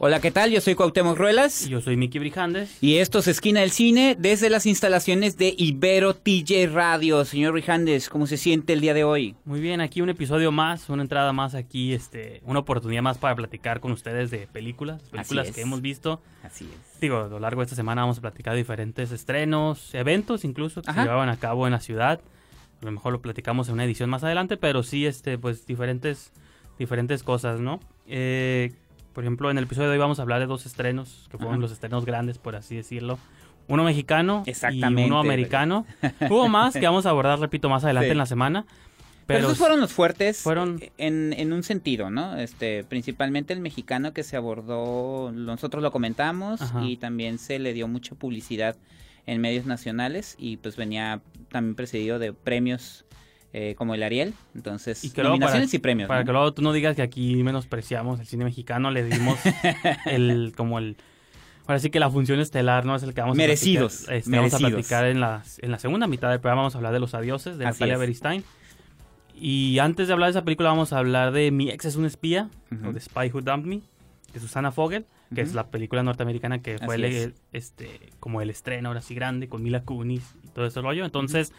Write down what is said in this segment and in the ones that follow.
Hola, ¿qué tal? Yo soy Cuauhtémoc Ruelas. Yo soy Miki Brijandes. Y esto es Esquina del Cine desde las instalaciones de Ibero TJ Radio. Señor Brijandes, ¿cómo se siente el día de hoy? Muy bien, aquí un episodio más, una entrada más aquí, este, una oportunidad más para platicar con ustedes de películas, películas que hemos visto. Así es. Digo, a lo largo de esta semana vamos a platicar de diferentes estrenos, eventos incluso que se llevaban a cabo en la ciudad. A lo mejor lo platicamos en una edición más adelante, pero sí, este, pues diferentes, diferentes cosas, ¿no? Eh, por ejemplo, en el episodio de hoy vamos a hablar de dos estrenos, que fueron los estrenos grandes, por así decirlo. Uno mexicano y uno americano. Hubo más que vamos a abordar, repito, más adelante en la semana. Pero, esos fueron los fuertes fueron... En, en, un sentido, ¿no? Este, principalmente el mexicano que se abordó, nosotros lo comentamos y también se le dio mucha publicidad en medios nacionales y pues venía también precedido de premios eh, como el Ariel. Entonces, y nominaciones y premios. Para que luego tú no digas que aquí menospreciamos el cine mexicano, le dimos el como el ahora sí que la función estelar no es el que vamos merecidos, a platicar, este, Vamos a platicar en la, en la segunda mitad del programa, vamos a hablar de Los Adioses, de Natalia Beristain. Y antes de hablar de esa película vamos a hablar de Mi ex es un espía, o de Spy Who Dumped Me, de Susana Fogel, que es la película norteamericana que fue el, este como el estreno ahora sí grande, con Mila Kunis y todo ese rollo. Entonces...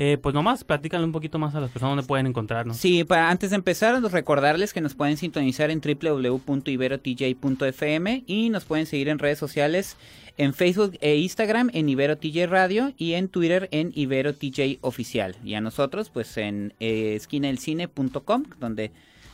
Eh, pues nomás, platícale un poquito más a las personas donde pueden encontrarnos. Sí, para, antes de empezar, recordarles que nos pueden sintonizar en www.iberotj.fm y nos pueden seguir en redes sociales en Facebook e Instagram en Ibero TJ Radio y en Twitter en Ibero TJ Oficial. Y a nosotros, pues en eh, esquinaelcine.com, donde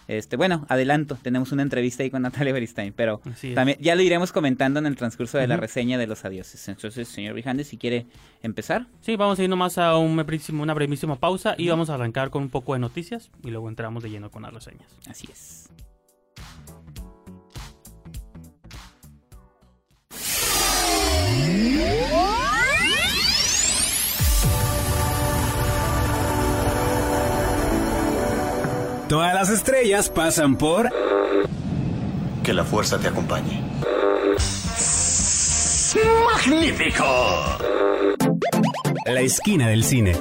este, bueno, adelanto, tenemos una entrevista ahí con Natalia Beristain, pero también ya lo iremos comentando en el transcurso de la reseña de los adioses. Entonces, señor Vijandes, si quiere empezar. Sí, vamos a ir nomás a un una brevísima pausa y vamos a arrancar con un poco de noticias y luego entramos de lleno con las reseñas. Así es. Todas las estrellas pasan por... Que la fuerza te acompañe. ¡Magnífico! La esquina del cine.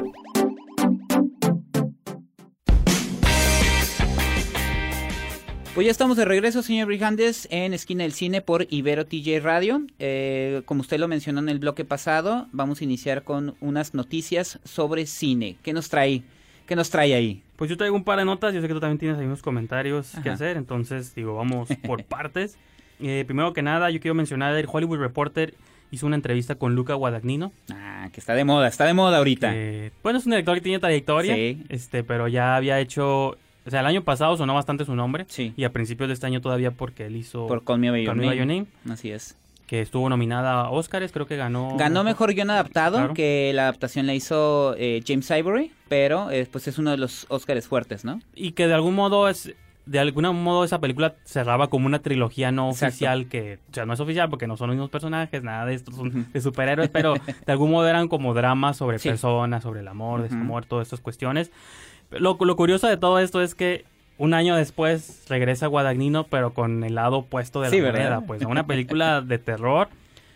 Pues ya estamos de regreso, señor Brijandes, en Esquina del Cine por Ibero TJ Radio. Eh, como usted lo mencionó en el bloque pasado, vamos a iniciar con unas noticias sobre cine. ¿Qué nos trae? ¿Qué nos trae ahí? Pues yo traigo un par de notas, yo sé que tú también tienes ahí unos comentarios que hacer, entonces digo, vamos por partes. Eh, primero que nada, yo quiero mencionar, el Hollywood Reporter hizo una entrevista con Luca Guadagnino. Ah, que está de moda, está de moda ahorita. bueno, es un director que tiene trayectoria, este, pero ya había hecho... O sea, el año pasado sonó bastante su nombre. Sí. Y a principios de este año todavía porque él hizo... Por Call Me By Your, Name. Así es que estuvo nominada a Oscars, creo que ganó. Ganó mejor guion adaptado, que la adaptación la hizo eh, James Ivory, pero eh, pues es uno de los Oscars fuertes, ¿no? Y que de algún modo es. De algún modo esa película cerraba como una trilogía no oficial que, o sea, no es oficial porque no son los mismos personajes, nada de estos son de superhéroes, pero de algún modo eran como dramas sobre personas, sobre el amor, uh desamor, todas estas cuestiones. Lo, lo curioso de todo esto es que un año después regresa Guadagnino, pero con el lado opuesto de la moneda, pues una película de terror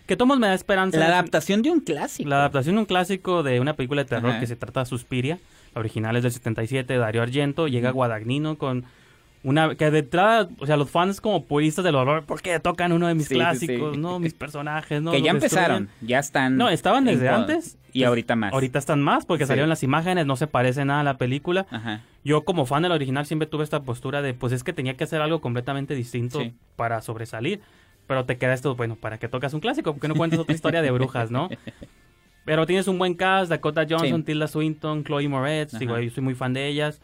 que Tomás me da esperanza. La adaptación de un clásico. La adaptación de un clásico de una película de terror que se trata de Suspiria. La original es del 77, Dario Argento. Llega Guadagnino con una que de entrada, o sea, los fans como puristas del horror, porque tocan uno de mis clásicos, no? Mis personajes, ¿no? Que ya empezaron, ya están. No, estaban desde antes. Y ahorita más. Ahorita están más porque salieron las imágenes, no se parece nada a la película. Yo como fan del original siempre tuve esta postura de, pues es que tenía que hacer algo completamente distinto para sobresalir. Pero te queda esto, bueno, para que tocas un clásico, porque no cuentas otra historia de brujas, ¿no? Pero tienes un buen cast, Dakota Johnson, Tilda Swinton, Chloe Moretz, digo, yo soy muy fan de ellas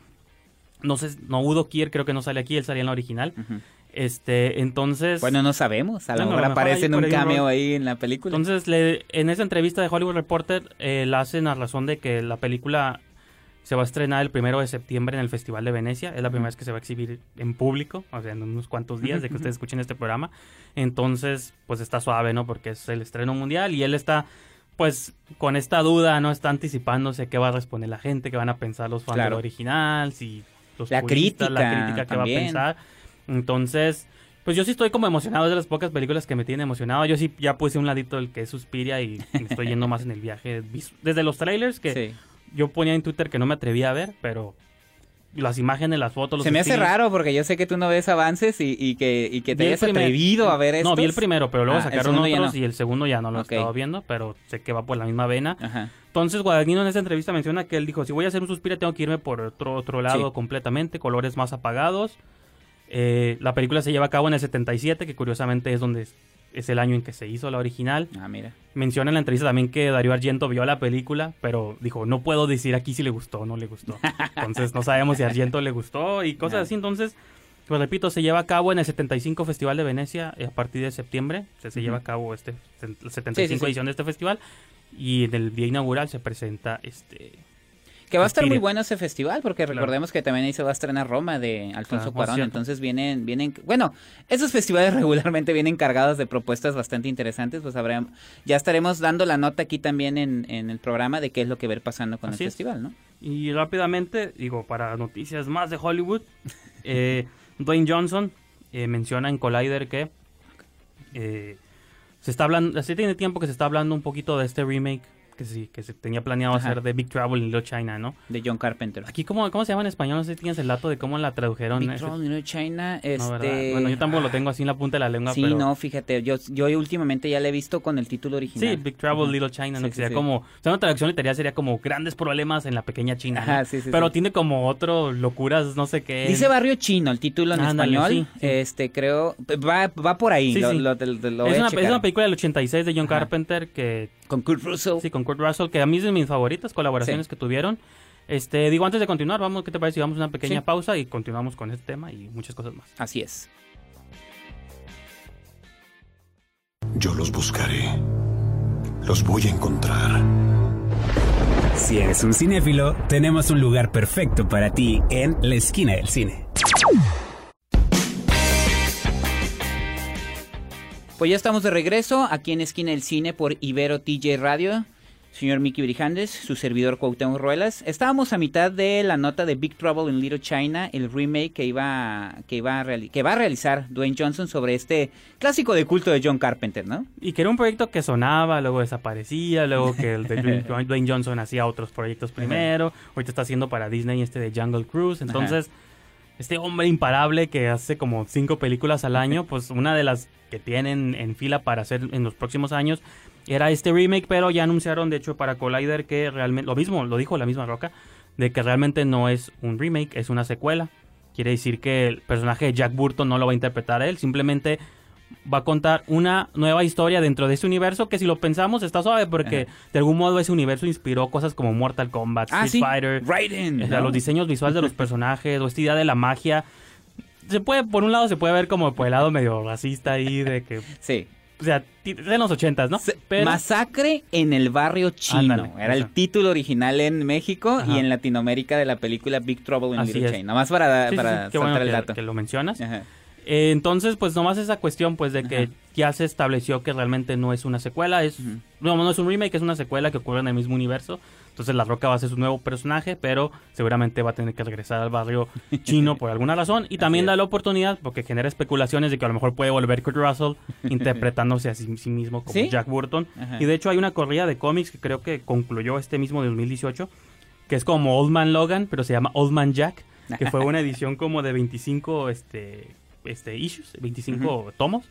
no sé, no Udo Kier creo que no sale aquí, él salía en la original. Este, entonces... Bueno, no sabemos, a lo mejor aparece en un cameo ahí en la película. Entonces, le, en esa entrevista de Hollywood Reporter, eh, la hacen a razón de que la película Se va a estrenar el primero de septiembre en el Festival de Venecia. Es la primera vez que se va a exhibir en público, o sea, en unos cuantos días de que ustedes escuchen este programa. Entonces, pues está suave, ¿no? Porque es el estreno mundial y él está, pues, con esta duda, ¿no? Está anticipándose qué va a responder la gente, qué van a pensar los fans del original, si los la crítica, la crítica que va a pensar. Entonces, pues yo sí estoy como emocionado, es de las pocas películas que me tienen emocionado. Yo sí ya puse un ladito el que es Suspiria y me estoy yendo más en el viaje. Desde los trailers que yo ponía en Twitter que no me atrevía a ver, pero las imágenes, las fotos, los Se me hace raro porque yo sé que tú no ves avances y, que, y que te hayas atrevido a ver esto. No, vi el primero, pero luego ah, sacaron otros y el segundo ya no lo he estado viendo, pero sé que va por la misma vena. Entonces Guadagnino en esa entrevista menciona que él dijo, si voy a hacer un Suspiria tengo que irme por otro, otro lado completamente, colores más apagados eh, la película se lleva a cabo en el 77, que curiosamente es donde es, el año en que se hizo la original. Ah, mira. Menciona en la entrevista también que Darío Argento vio la película, pero dijo, no puedo decir aquí si le gustó o no le gustó. Entonces no sabemos si Argento le gustó y cosas así. Entonces, pues repito, se lleva a cabo en el 75 Festival de Venecia eh, a partir de septiembre. Se, lleva a cabo este, la 75 edición de este festival y en el día inaugural se presenta este que va a estar muy bueno ese festival, porque recordemos que también ahí se va a estrenar Roma de Alfonso Cuarón. Entonces vienen, vienen, bueno, esos festivales regularmente vienen cargados de propuestas bastante interesantes. Pues habrá, ya estaremos dando la nota aquí también en, el programa de qué es lo que ver pasando con el festival, ¿no? Y rápidamente, digo, para noticias más de Hollywood, eh, Dwayne Johnson eh, menciona en Collider que eh, se está hablando, así tiene tiempo que se está hablando un poquito de este remake que sí, que se tenía planeado hacer de Big Trouble in Little China, ¿no? De John Carpenter. Aquí, ¿cómo, cómo se llama en español? No sé si tienes el dato de cómo la tradujeron. Big Trouble in Little China, este... bueno, yo tampoco lo tengo así en la punta de la lengua, Sí, no, fíjate, yo, yo últimamente ya le he visto con el título original. Sí, Big Trouble in Little China, ¿no? que sería como... O sea, una traducción literal sería como grandes problemas en la pequeña China, Ajá, sí, sí, Pero tiene como otro locuras, no sé qué. Dice Barrio Chino, el título en español. Este, creo... Va, va por ahí, lo, lo, lo, es, una, es una película del 86 de John Carpenter que con Kurt Russell. Sí, con Kurt Russell, que a mí es de mis favoritas colaboraciones que tuvieron. Este, digo, antes de continuar, vamos, ¿qué te parece si vamos a una pequeña pausa y continuamos con este tema y muchas cosas más? Así es. Yo los buscaré. Los voy a encontrar. Si eres un cinéfilo, tenemos un lugar perfecto para ti en la esquina del cine. Pues ya estamos de regreso aquí en Esquina del Cine por Ibero TJ Radio. Señor Mickey Brijandes, su servidor Cuauhtémoc Ruelas. Estábamos a mitad de la nota de Big Trouble in Little China, el remake que iba que iba a que va a realizar Dwayne Johnson sobre este clásico de culto de John Carpenter, ¿no? Y que era un proyecto que sonaba, luego desaparecía, luego que el de Dwayne Johnson hacía otros proyectos primero, ahorita está haciendo para Disney este de Jungle Cruise, entonces este hombre imparable que hace como cinco películas al año, pues una de las que tienen en fila para hacer en los próximos años era este remake, pero ya anunciaron de hecho para Collider que realmente, lo mismo, lo dijo la misma Roca, de que realmente no es un remake, es una secuela. Quiere decir que el personaje de Jack Burton no lo va a interpretar él, simplemente va a contar una nueva historia dentro de ese universo que si lo pensamos está suave porque de algún modo ese universo inspiró cosas como Mortal Kombat, ah, Street Fighter, right los diseños visuales de los personajes o esta idea de la magia. Se puede, por un lado se puede ver como por el lado medio racista ahí de que... Sí. O sea, en los ochentas, ¿no? Masacre en el barrio chino. Era el título original en México y en Latinoamérica de la película Big Trouble in Little China. Más para, para el dato. que lo mencionas. Ajá. Eh, entonces, pues nomás esa cuestión, pues de que ya se estableció que realmente no es una secuela, es no, no es un remake, es una secuela que ocurre en el mismo universo. Entonces La Roca va a ser su nuevo personaje, pero seguramente va a tener que regresar al barrio chino por alguna razón. Y también da la oportunidad, porque genera especulaciones de que a lo mejor puede volver Kurt Russell interpretándose a sí, mismo como Jack Burton. Y de hecho hay una corrida de cómics que creo que concluyó este mismo de 2018, que es como Old Man Logan, pero se llama Old Man Jack, que fue una edición como de 25 este, este, issues, 25 tomos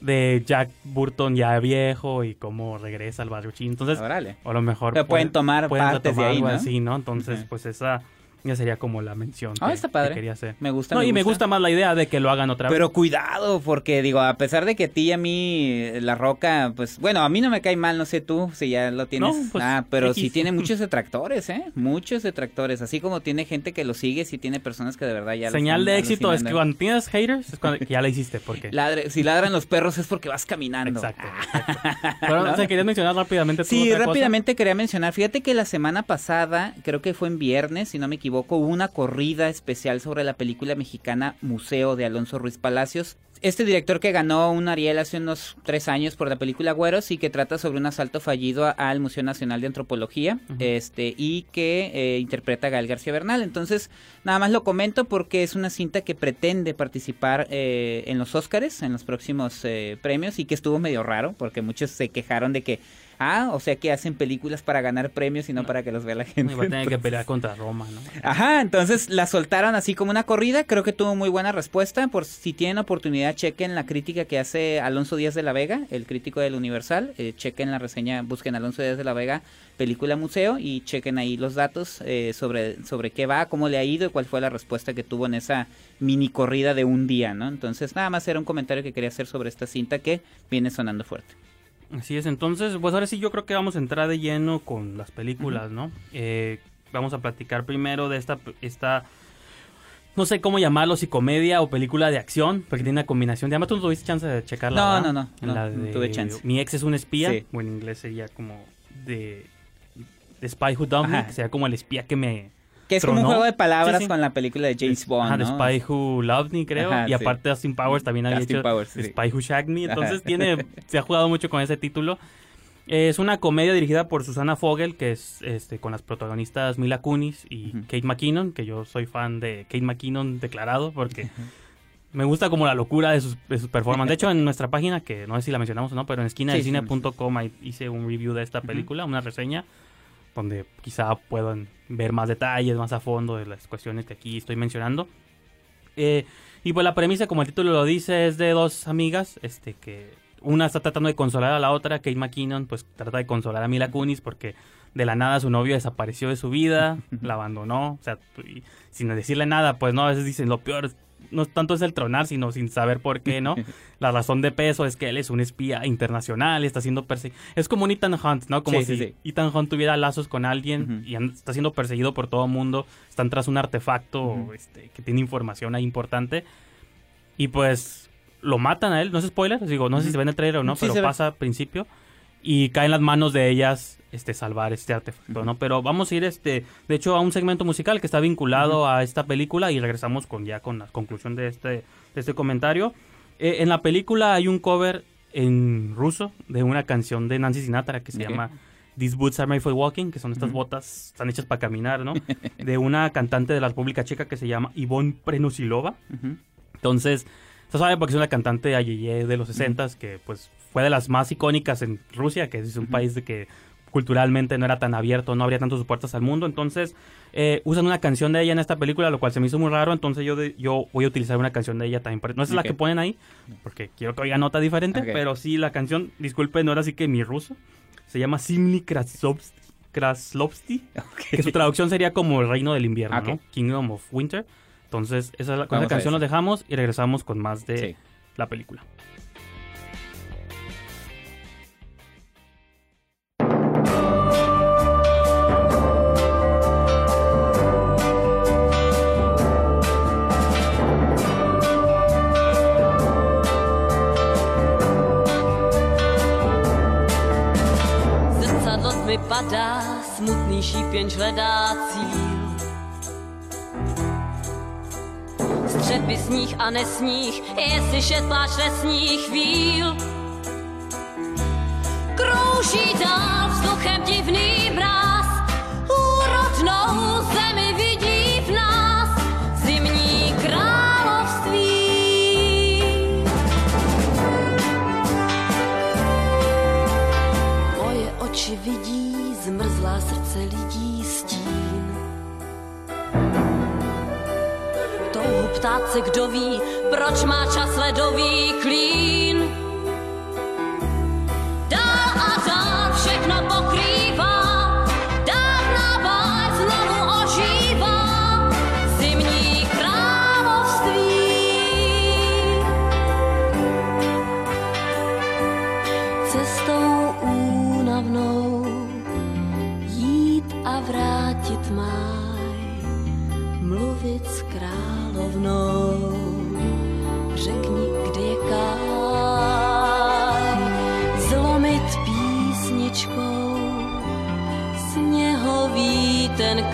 de Jack Burton ya viejo y cómo regresa al barrio chino. Entonces, a lo mejor pueden, tomar partes de ahí, así, ¿no? Entonces, pues esa Ya sería como la mención ah, está padre. que quería hacer. Me gusta. No, y me gusta más la idea de que lo hagan otra vez. Pero cuidado, porque digo, a pesar de que a ti y a mí La Roca, pues bueno, a mí no me cae mal, no sé tú si ya lo tienes. Pues, ah, pero sí tiene muchos detractores, ¿eh? Muchos detractores. Así como tiene gente que lo sigue, sí tiene personas que de verdad ya Señal de éxito es que cuando tienes haters es cuando ya la hiciste. porque si ladran los perros es porque vas caminando. Exacto. Pero, ¿no? querías mencionar rápidamente. Sí, rápidamente quería mencionar. Fíjate que la semana pasada, creo que fue en viernes, si no me equivoco, hubo una corrida especial sobre la película mexicana Museo de Alonso Ruiz Palacios este director que ganó un Ariel hace unos tres años por la película Güeros y que trata sobre un asalto fallido al Museo Nacional de Antropología este y que eh, interpreta a Gael García Bernal. Entonces, nada más lo comento porque es una cinta que pretende participar eh, en los Óscares, en los próximos eh, premios y que estuvo medio raro porque muchos se quejaron de que Ah, o sea que hacen películas para ganar premios y no, para que los vea la gente. va a tener que pelear contra Roma, ¿no? Ajá, entonces la soltaron así como una corrida. Creo que tuvo muy buena respuesta. Por si tienen oportunidad, chequen la crítica que hace Alonso Díaz de la Vega, el crítico del Universal. Eh, chequen la reseña, busquen Alonso Díaz de la Vega, película museo, y chequen ahí los datos eh, sobre, sobre qué va, cómo le ha ido y cuál fue la respuesta que tuvo en esa mini corrida de un día, ¿no? Entonces, nada más era un comentario que quería hacer sobre esta cinta que viene sonando fuerte. Así es, entonces, pues ahora sí yo creo que vamos a entrar de lleno con las películas, ¿no? Eh, vamos a platicar primero de esta, esta, no sé cómo llamarlo, si comedia o película de acción, porque tiene una combinación. Además, tú no tuviste chance de checarla. No, no, no, no, tuve chance. Mi ex es un espía, o en inglés sería como de, de Spy Who Dumped Me, que sería como el espía que me que es como un juego de palabras con la película de James Bond. ¿no? Spy Who Loved Me, creo. y aparte Austin Powers también había hecho Spy Who Shagged Me. Entonces tiene, se ha jugado mucho con ese título. Es una comedia dirigida por Susana Fogel, que es este, con las protagonistas Mila Kunis y Kate McKinnon, que yo soy fan de Kate McKinnon declarado, porque me gusta como la locura de sus, de sus performances. De hecho, en nuestra página, que no sé si la mencionamos o no, pero en esquina de cine.com hice un review de esta película, una reseña donde quizá puedan ver más detalles, más a fondo de las cuestiones que aquí estoy mencionando. Eh, y pues la premisa, como el título lo dice, es de dos amigas, este que una está tratando de consolar a la otra, Kate McKinnon, pues trata de consolar a Mila Kunis porque de la nada su novio desapareció de su vida, la abandonó, o sea, sin decirle nada, pues no, a veces dicen lo peor no tanto es el tronar, sino sin saber por qué, ¿no? La razón de peso es que él es un espía internacional y está siendo perseguido. Es como un Ethan Hunt, ¿no? Como si Ethan Hunt tuviera lazos con alguien y está siendo perseguido por todo el mundo. Están tras un artefacto este, que tiene información ahí importante. Y pues lo matan a él, no es spoiler, digo, no sé si se ve en el trailer o no, pero pasa al principio. Y cae en las manos de ellas este salvar este artefacto, ¿no? Pero vamos a ir este, de hecho a un segmento musical que está vinculado a esta película y regresamos con ya con la conclusión de este de este comentario. Eh, en la película hay un cover en ruso de una canción de Nancy Sinatra que se llama These Boots Are Made for Walking, que son estas botas, están hechas para caminar, ¿no? de una cantante de la República Checa que se llama Ivonne Prenosilova. Entonces, se sabe porque es una cantante ayeye de los 60 que pues fue de las más icónicas en Rusia, que es un país de que culturalmente no era tan abierto, no abría tanto sus puertas al mundo. Entonces, eh, usan una canción de ella en esta película, lo cual se me hizo muy raro. Entonces, yo, yo voy a utilizar una canción de ella también. No es la que ponen ahí, porque quiero que oiga nota diferente, pero sí la canción, disculpen, no era así que mi ruso. Se llama Simli Kraslovsky, que su traducción sería como el reino del invierno, ¿no? Kingdom of Winter. Entonces, esa, con esa canción nos dejamos y regresamos con más de la película. smutný hledá Střepy sníh a nesních, je slyšet pláč lesních chvíl. Krouží dál vzduchem divný ptát se, kdo ví, proč má čas ledový klín.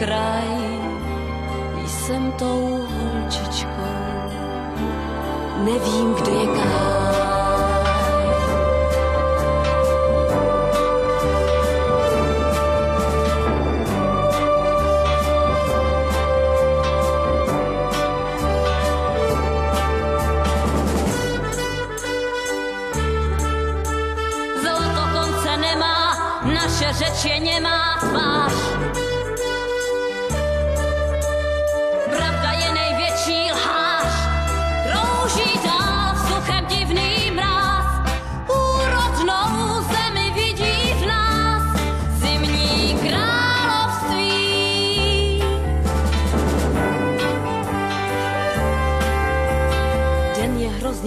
Kraj, jsem tou holčičkou, nevím, kde je kraj. řeč je nemá tvář.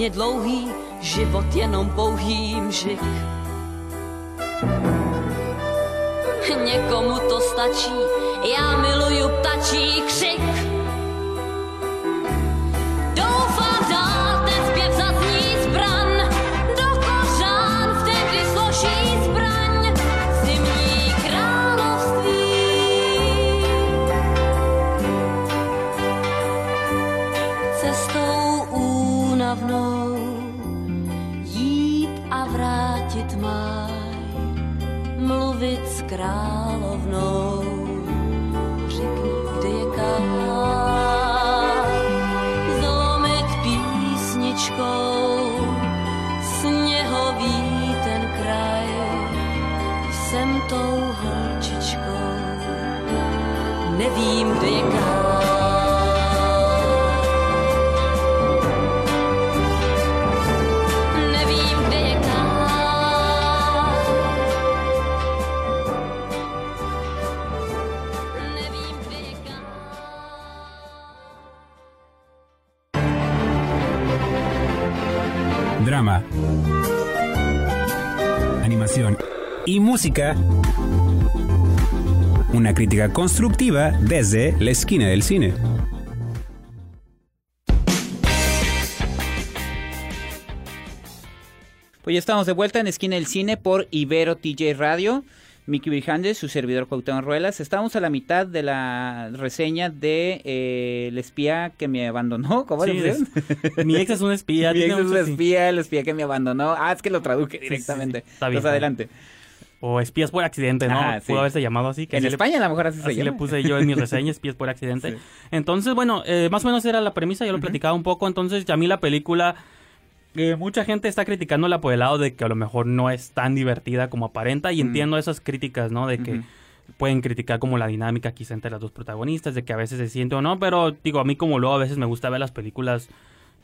Je dlouhý, život jenom pouhý mžik někomu to stačí, já miluju ptačí křik. Královnou. Řekni, kde je kál, zlomit písničkou, sněhový ten kraj, jsem tou holčičkou, nevím, kde je kál. Y música. Una crítica constructiva desde la esquina del cine. Pues ya estamos de vuelta en Esquina del Cine por Ibero TJ Radio. Miki Brijandes, su servidor Cuauhtémoc Ruelas. Estamos a la mitad de la reseña de eh, El espía que me abandonó. ¿Cómo sí, Mi ex es un espía. Mi ex es un espía, el espía que me abandonó. Ah, es que lo traduje directamente. Sí, está bien. adelante. O espías por accidente, ¿no? Pudo haberse llamado así. en España a lo mejor así, se llama. le puse yo en mi reseña, espías por accidente. Entonces, bueno, eh, más o menos era la premisa, yo lo platicaba un poco. Entonces, a mí la película mucha gente está criticándola por el lado de que a lo mejor no es tan divertida como aparenta y mm. entiendo esas críticas, ¿no? De que pueden criticar como la dinámica quizá entre las dos protagonistas, de que a veces se siente o no, pero digo, a mí como luego a veces me gusta ver las películas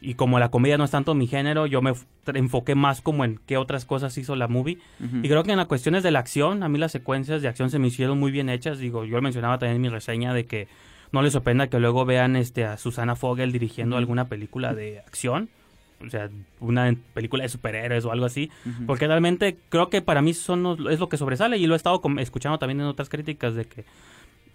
y como la comedia no es tanto mi género, yo me enfoqué más como en qué otras cosas hizo la movie. Y creo que en las cuestiones de la acción, a mí las secuencias de acción se me hicieron muy bien hechas. Digo, yo lo mencionaba también en mi reseña de que no les sorprenda que luego vean este a Susana Fogel dirigiendo alguna película de acción o sea, una película de superhéroes o algo así, porque realmente creo que para mí son, es lo que sobresale y lo he estado escuchando también en otras críticas de que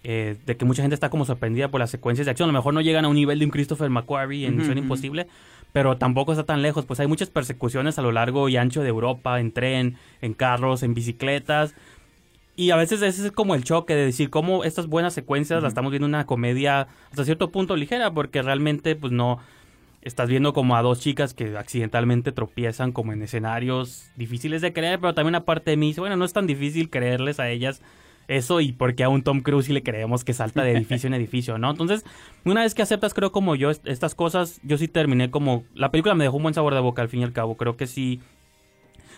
eh, de que mucha gente está como sorprendida por las secuencias de acción. A lo mejor no llegan a un nivel de un Christopher McQuarrie en Misión Imposible, pero tampoco está tan lejos. Pues hay muchas persecuciones a lo largo y ancho de Europa, en tren, en carros, en bicicletas. Y a veces ese es como el choque de decir cómo estas buenas secuencias las estamos viendo en una comedia hasta cierto punto ligera, porque realmente pues no estás viendo como a dos chicas que accidentalmente tropiezan como en escenarios difíciles de creer, pero también aparte de mí dice, bueno, no es tan difícil creerles a ellas eso y porque a un Tom Cruise le creemos que salta de edificio en edificio, ¿no? Entonces, una vez que aceptas, creo como yo, estas cosas, yo sí terminé como, la película me dejó un buen sabor de boca al fin y al cabo, creo que sí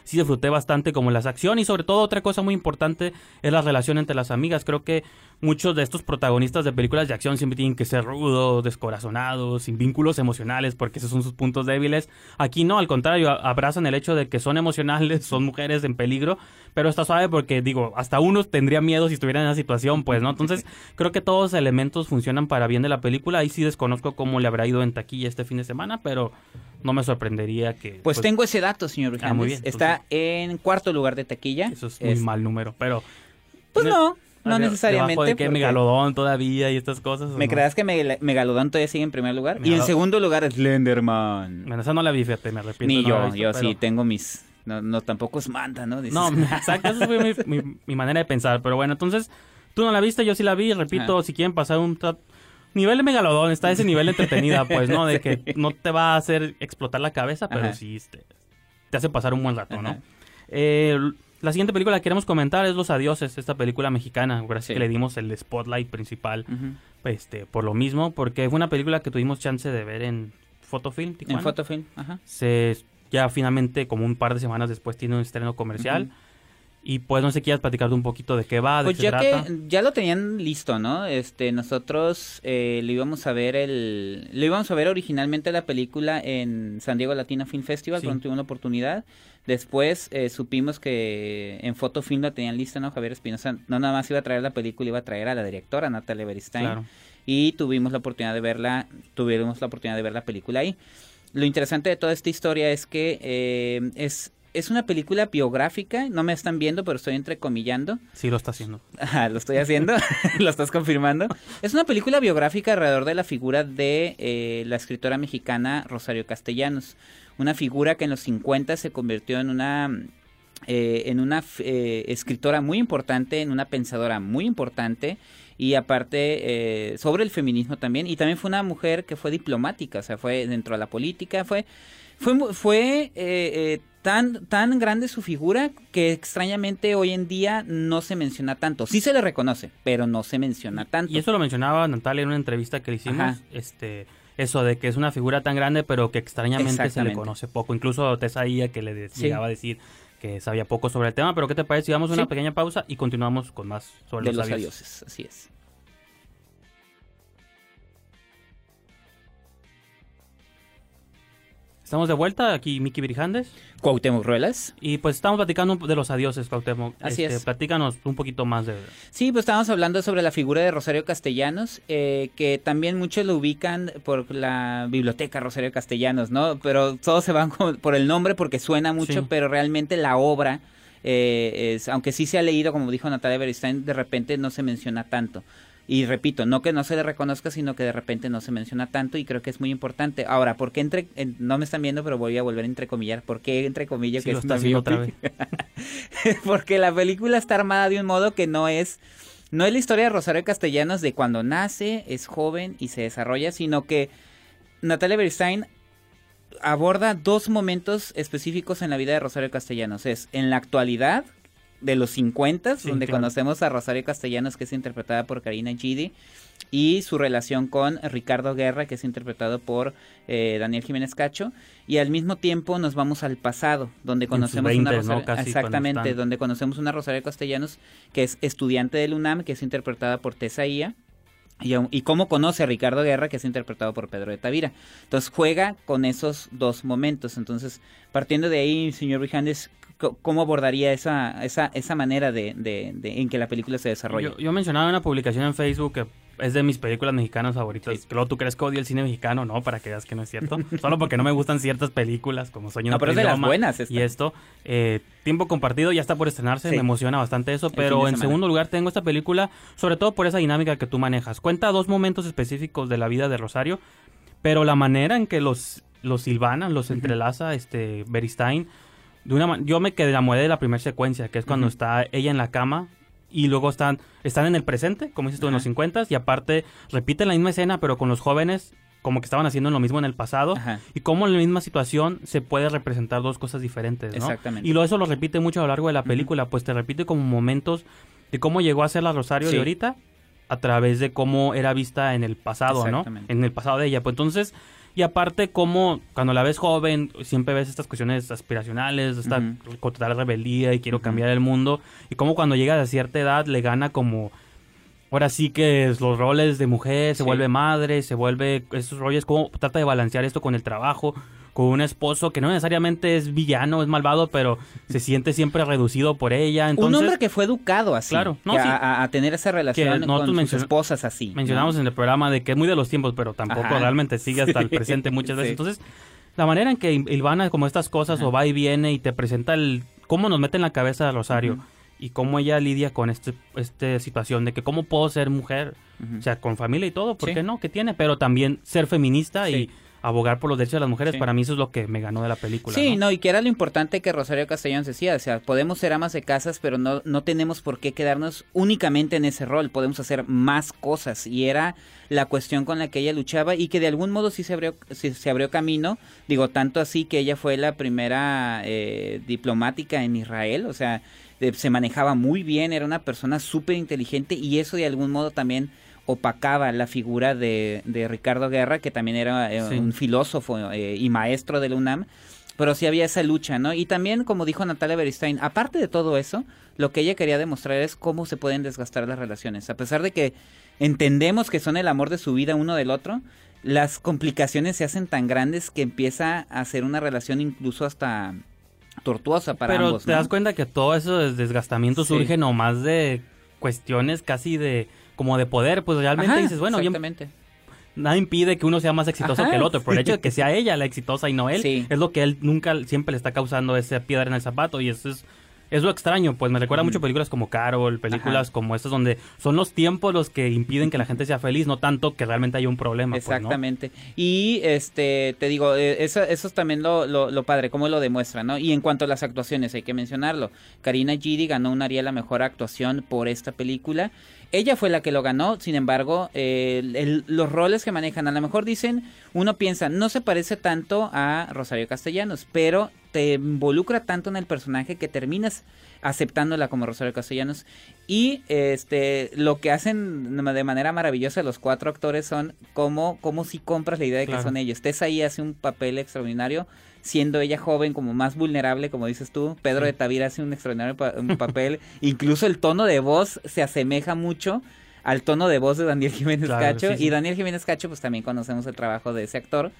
sí disfruté bastante como las acciones y sobre todo otra cosa muy importante es la relación entre las amigas. Creo que muchos de estos protagonistas de películas de acción siempre tienen que ser rudos, descorazonados, sin vínculos emocionales porque esos son sus puntos débiles. Aquí no, al contrario, abrazan el hecho de que son emocionales, son mujeres en peligro, pero está suave porque digo, hasta uno tendría miedo si estuviera en esa situación, pues, ¿no? Entonces, creo que todos los elementos funcionan para bien de la película. Ahí sí desconozco cómo le habrá ido en taquilla este fin de semana, pero no me sorprendería que... Pues, pues tengo ese dato, señor ah, muy bien. Está en cuarto lugar de taquilla. Eso es muy mal número, pero... Pues no, no necesariamente. De que Megalodón todavía y estas cosas. ¿Me creas que Megalodón todavía sigue en primer lugar? Y en segundo lugar es Slenderman. Bueno, esa no la vi, fíjate, me arrepiento. Ni yo, yo sí tengo mis... No, no, tampoco es manta, ¿no? No, exacto, esa fue mi, mi, manera de pensar. Pero bueno, entonces Tú no la viste, yo sí la vi, repito, si quieren pasar un nivel de megalodón, está ese nivel de entretenida, pues, ¿no? De que no te va a hacer explotar la cabeza, pero sí este, te, hace pasar un buen rato, ¿no? Eh, la siguiente película que queremos comentar es Los Adioses, esta película mexicana. Gracias que le dimos el spotlight principal este, por lo mismo, porque fue una película que tuvimos chance de ver en Photofilm. En Photofilm, ajá. Se, ya finalmente, como un par de semanas después, tiene un estreno comercial. Y pues no sé, quieras platicar un poquito de qué va, de pues qué ya trata. que ya lo tenían listo, ¿no? Este, nosotros eh, lo íbamos a ver el, lo íbamos a ver originalmente la película en San Diego Latino Film Festival, cuando tuvimos una oportunidad. Después eh, supimos que en Fotofilm la tenían lista, ¿no? Javier Espinosa no nada más iba a traer la película, iba a traer a la directora Natalia Beristain. Y tuvimos la oportunidad de verla, tuvimos la oportunidad de ver la película ahí. Lo interesante de toda esta historia es que eh, es es una película biográfica, no me están viendo, pero estoy entrecomillando. Sí, lo está haciendo. lo estoy haciendo, lo estás confirmando. Es una película biográfica alrededor de la figura de eh, la escritora mexicana Rosario Castellanos, una figura que en los 50 se convirtió en una eh, en una eh, escritora muy importante, en una pensadora muy importante y aparte sobre el feminismo también y también fue una mujer que fue diplomática, o sea, fue dentro de la política, fue fue, fue tan, tan grande su figura que extrañamente hoy en día no se menciona tanto. Sí se le reconoce, pero no se menciona tanto. Y eso lo mencionaba Natalia en una entrevista que le hicimos, este eso de que es una figura tan grande pero que extrañamente se le conoce poco. Incluso Tesaía que le llegaba a decir que sabía poco sobre el tema, pero ¿qué te parece si damos una pequeña pausa y continuamos con más sobre los, los Así es. Estamos de vuelta, aquí Miki Brijandes. Cuauhtémoc Ruelas. Y pues estamos platicando de los adioses, Cuauhtémoc. Así este, es. Platícanos un poquito más de... Sí, pues estábamos hablando sobre la figura de Rosario Castellanos, eh, que también muchos lo ubican por la biblioteca Rosario Castellanos, ¿no? Pero todos se van por el nombre porque suena mucho, pero realmente la obra... Eh, es, aunque sí se ha leído, como dijo Natalia Beristain, de repente no se menciona tanto. Y repito, no que no se le reconozca, sino que de repente no se menciona tanto y creo que es muy importante. Ahora, ¿por qué entre, no me están viendo, pero voy a volver a entrecomillar? ¿Por qué entrecomillo que lo está haciendo otra vez? Porque la película está armada de un modo que no es, no es la historia de Rosario Castellanos de cuando nace, es joven y se desarrolla, sino que Natalia Berstein aborda dos momentos específicos en la vida de Rosario Castellanos. Es en la actualidad, de los 50, donde conocemos a Rosario Castellanos, que es interpretada por Karina Gidi, y su relación con Ricardo Guerra, que es interpretado por eh, Daniel Jiménez Cacho, y al mismo tiempo nos vamos al pasado, donde conocemos una Rosario, exactamente, donde conocemos una Rosario Castellanos que es estudiante del UNAM, que es interpretada por Tessa Ia, y, y, cómo conoce a Ricardo Guerra, que es interpretado por Pedro de Tavira. Entonces juega con esos dos momentos. Entonces, partiendo de ahí, señor Vijandes, ¿Cómo abordaría esa, esa, esa manera de, en que la película se desarrolla? Yo, mencionaba una publicación en Facebook que es de mis películas mexicanas favoritas. Luego tú crees que odio el cine mexicano, ¿no? Para que veas que no es cierto. Solo porque no me gustan ciertas películas, como Sueño No, pero es de las buenas. Y esto, eh, Tiempo Compartido ya está por estrenarse, me emociona bastante eso. pero en segundo lugar tengo esta película, sobre todo por esa dinámica que tú manejas. Cuenta dos momentos específicos de la vida de Rosario, pero la manera en que los, los silvana, los entrelaza este Beristain de una yo me quedé enamoré de la primera secuencia, que es cuando está ella en la cama y luego están están en el presente, como dices tú, en los 50 y aparte repiten la misma escena, pero con los jóvenes como que estaban haciendo lo mismo en el pasado y cómo en la misma situación se puede representar dos cosas diferentes, ¿no? Exactamente. Y lo eso lo repite mucho a lo largo de la película, pues te repite como momentos de cómo llegó a ser la Rosario de ahorita a través de cómo era vista en el pasado, ¿no? En el pasado de ella. Pues entonces, y aparte, como cuando la ves joven, siempre ves estas cuestiones aspiracionales, esta uh rebeldía y quiero cambiar el mundo. Y como cuando llega a cierta edad le gana como... Ahora sí que los roles de mujer, se vuelve madre, se vuelve... Esos roles, como trata de balancear esto con el trabajo con un esposo que no necesariamente es villano, es malvado, pero se siente siempre reducido por ella. un hombre que fue educado así. Claro, a, tener esa relación con sus esposas así. Mencionamos en el programa de que es muy de los tiempos, pero tampoco realmente sigue hasta el presente muchas veces. Entonces, la manera en que Ilvana como estas cosas o va y viene y te presenta el cómo nos mete en la cabeza de Rosario. Y cómo ella lidia con este, esta situación de que cómo puedo ser mujer, o sea, con familia y todo, ¿por qué no? ¿Qué tiene? Pero también ser feminista y abogar por los derechos de las mujeres, para mí eso es lo que me ganó de la película. Sí, ¿no? y que era lo importante que Rosario Castellanos decía, o sea, podemos ser amas de casas, pero no, no tenemos por qué quedarnos únicamente en ese rol, podemos hacer más cosas, y era la cuestión con la que ella luchaba y que de algún modo sí se abrió, se abrió camino, digo, tanto así que ella fue la primera eh, diplomática en Israel, o sea, se manejaba muy bien, era una persona súper inteligente y eso de algún modo también opacaba la figura de, de Ricardo Guerra, que también era eh, un filósofo eh, y maestro de la UNAM, pero sí había esa lucha, ¿no? Y también, como dijo Natalia Beristain, aparte de todo eso, lo que ella quería demostrar es cómo se pueden desgastar las relaciones. A pesar de que entendemos que son el amor de su vida uno del otro, las complicaciones se hacen tan grandes que empieza a ser una relación incluso hasta tortuosa para Pero ambos. te das cuenta que todo eso desgastamiento surge nomás de cuestiones casi de como de poder, pues realmente dices, bueno, exactamente. nada impide que uno sea más exitoso que el otro, por el hecho de que sea ella la exitosa y no él, es lo que él nunca siempre le está causando esa piedra en el zapato y eso es es lo extraño, pues me recuerda mucho películas como Carol, películas como estas donde son los tiempos los que impiden que la gente sea feliz, no tanto que realmente haya un problema. Pues, Exactamente. Y este te digo, eh, eso, eso es también lo, lo, padre, cómo lo demuestra, ¿no? Y en cuanto a las actuaciones, hay que mencionarlo. Karina Gidi ganó un Ariel la mejor actuación por esta película. Ella fue la que lo ganó, sin embargo, los roles que manejan, a lo mejor dicen, uno piensa, no se parece tanto a Rosario Castellanos, pero te involucra tanto en el personaje que terminas aceptándola como Rosario Castellanos. Y este lo que hacen de manera maravillosa los cuatro actores son como, como si compras la idea de que son ellos. Tess ahí hace un papel extraordinario, siendo ella joven, como más vulnerable, como dices tú. Pedro de Tavira hace un extraordinario papel. Incluso el tono de voz se asemeja mucho al tono de voz de Daniel Jiménez Cacho. y Daniel Jiménez Cacho, pues también conocemos el trabajo de ese actor.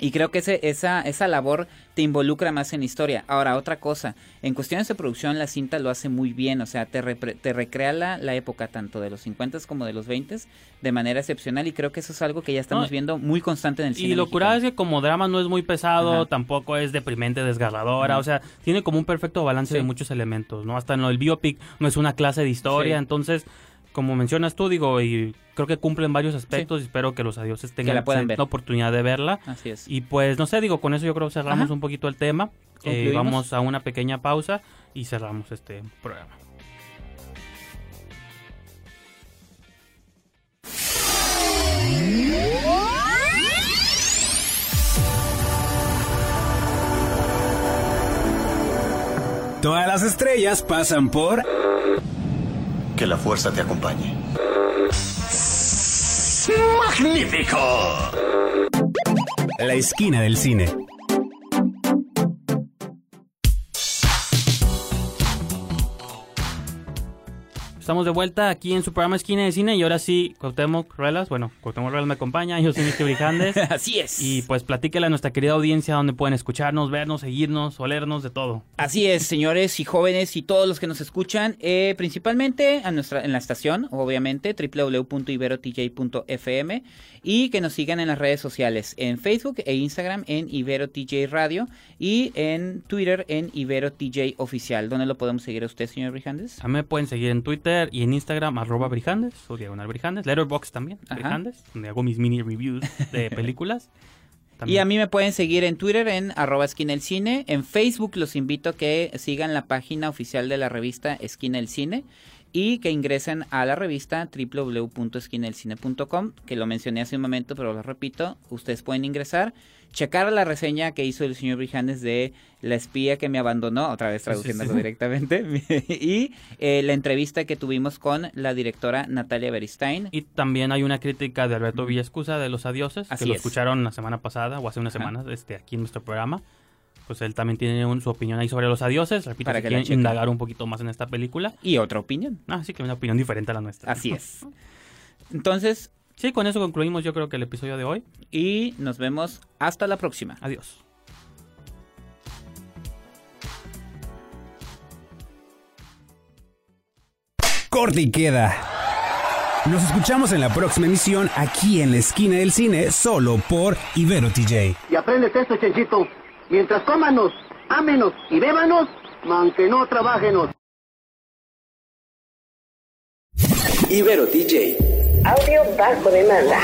Y creo que ese, esa, esa labor te involucra más en historia. Ahora, otra cosa, en cuestiones de producción la cinta lo hace muy bien, o sea, te, te recrea la, la, época tanto de los 50 como de los 20 de manera excepcional y creo que eso es algo que ya estamos viendo muy constante en el cine. Y lo curado es que como drama no es muy pesado, tampoco es deprimente, desgarradora, o sea, tiene como un perfecto balance de muchos elementos, ¿no? Hasta en el biopic no es una clase de historia, entonces como mencionas tú, digo, y creo que cumplen varios aspectos y espero que los adioses tengan la, oportunidad de verla. Así es. Y pues, no sé, digo, con eso yo creo que cerramos un poquito el tema. Eh, vamos a una pequeña pausa y cerramos este programa. Todas las estrellas pasan por... Que la fuerza te acompañe. ¡Magnífico! La esquina del cine. Estamos de vuelta aquí en su programa Esquina de Cine y ahora sí, Cuauhtémoc Ruelas, bueno, Cuauhtémoc Ruelas me acompaña, yo soy Mr. Brijandes. Así es. Y pues platíquele a nuestra querida audiencia donde pueden escucharnos, vernos, seguirnos, olernos, de todo. Así es, señores y jóvenes y todos los que nos escuchan, eh, principalmente a nuestra, en la estación, obviamente, www.iberotj.fm y que nos sigan en las redes sociales, en Facebook e Instagram en IberoTJ Radio y en Twitter en IberoTJ Oficial. ¿Dónde lo podemos seguir a usted, señor Brijandes? A mí me pueden seguir en Twitter y en Instagram, arroba Brijandes, o diagonal Brijandes. Letterboxd también, Brijandes, donde hago mis mini reviews de películas. Y a mí me pueden seguir en Twitter en arroba esquina el cine. En Facebook los invito a que sigan la página oficial de la revista Esquina el Cine y que ingresen a la revista www.esquinelcine.com, que lo mencioné hace un momento, pero lo repito, ustedes pueden ingresar, checar la reseña que hizo el señor Brijandes de La espía que me abandonó, otra vez traduciéndolo directamente, y eh, la entrevista que tuvimos con la directora Natalia Beristain. Y también hay una crítica de Alberto Villescusa de Los Adioses, que lo escucharon la semana pasada o hace unas semanas este, aquí en nuestro programa pues él también tiene su opinión ahí sobre los adioses. Repito, para que quieren indagar un poquito más en esta película. Y otra opinión. Ah, sí, que una opinión diferente a la nuestra. Así es. Entonces. Sí, con eso concluimos yo creo que el episodio de hoy. Y nos vemos hasta la próxima. Adiós. Corte y queda. Nos escuchamos en la próxima emisión aquí en la esquina del cine, solo por Ibero TJ. Y aprendes esto, Chenchito. Mientras cómanos, ámenos y bébanos, aunque no trabajenos. Ibero DJ. Audio bajo demanda.